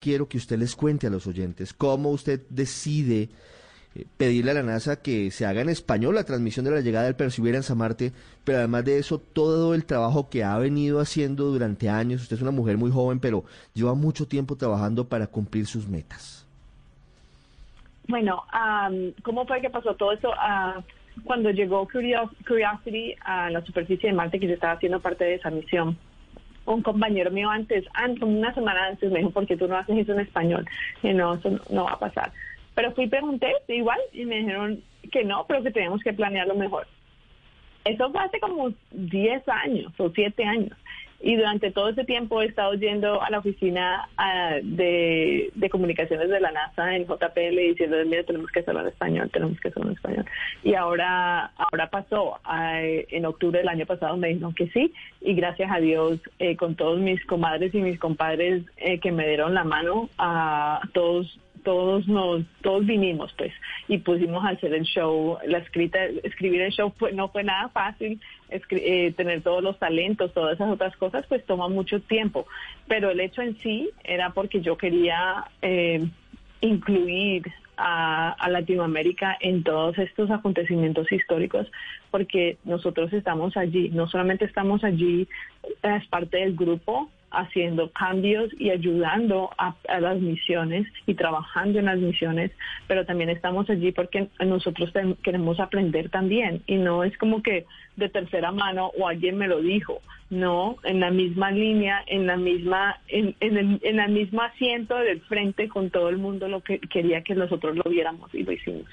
quiero que usted les cuente a los oyentes cómo usted decide eh, pedirle a la NASA que se haga en español la transmisión de la llegada del Perseverance a Marte, pero además de eso, todo el trabajo que ha venido haciendo durante años. Usted es una mujer muy joven, pero lleva mucho tiempo trabajando para cumplir sus metas. Bueno, ¿cómo fue que pasó todo eso? Uh, cuando llegó Curiosity a la superficie de Marte, que se estaba haciendo parte de esa misión, un compañero mío antes, antes, una semana antes, me dijo, ¿por qué tú no haces eso en español? Y no, eso no va a pasar. Pero fui y pregunté igual y me dijeron que no, pero que tenemos que planearlo mejor. Eso fue hace como 10 años o 7 años. Y durante todo ese tiempo he estado yendo a la oficina ah, de, comunicaciones de la NASA en JPL diciendo, mira, tenemos que en español, tenemos que en español. Y ahora, ahora pasó, ah, en octubre del año pasado me dijeron que sí, y gracias a Dios, eh, con todos mis comadres y mis compadres eh, que me dieron la mano, a todos todos nos todos vinimos pues y pusimos a hacer el show la escrita escribir el show no fue nada fácil eh, tener todos los talentos todas esas otras cosas pues toma mucho tiempo. Pero el hecho en sí era porque yo quería eh, incluir a, a, Latinoamérica en todos estos acontecimientos históricos, porque nosotros estamos allí, no solamente estamos allí es parte del grupo, haciendo cambios y ayudando a, las misiones y trabajando en las misiones, pero también estamos allí porque nosotros queremos aprender también y no es como que de tercera mano o alguien me lo dijo, no, en la misma línea, en la misma, en, en, el, en la misma asiento del frente con todo el mundo lo que quería que nosotros lo viéramos y lo hicimos.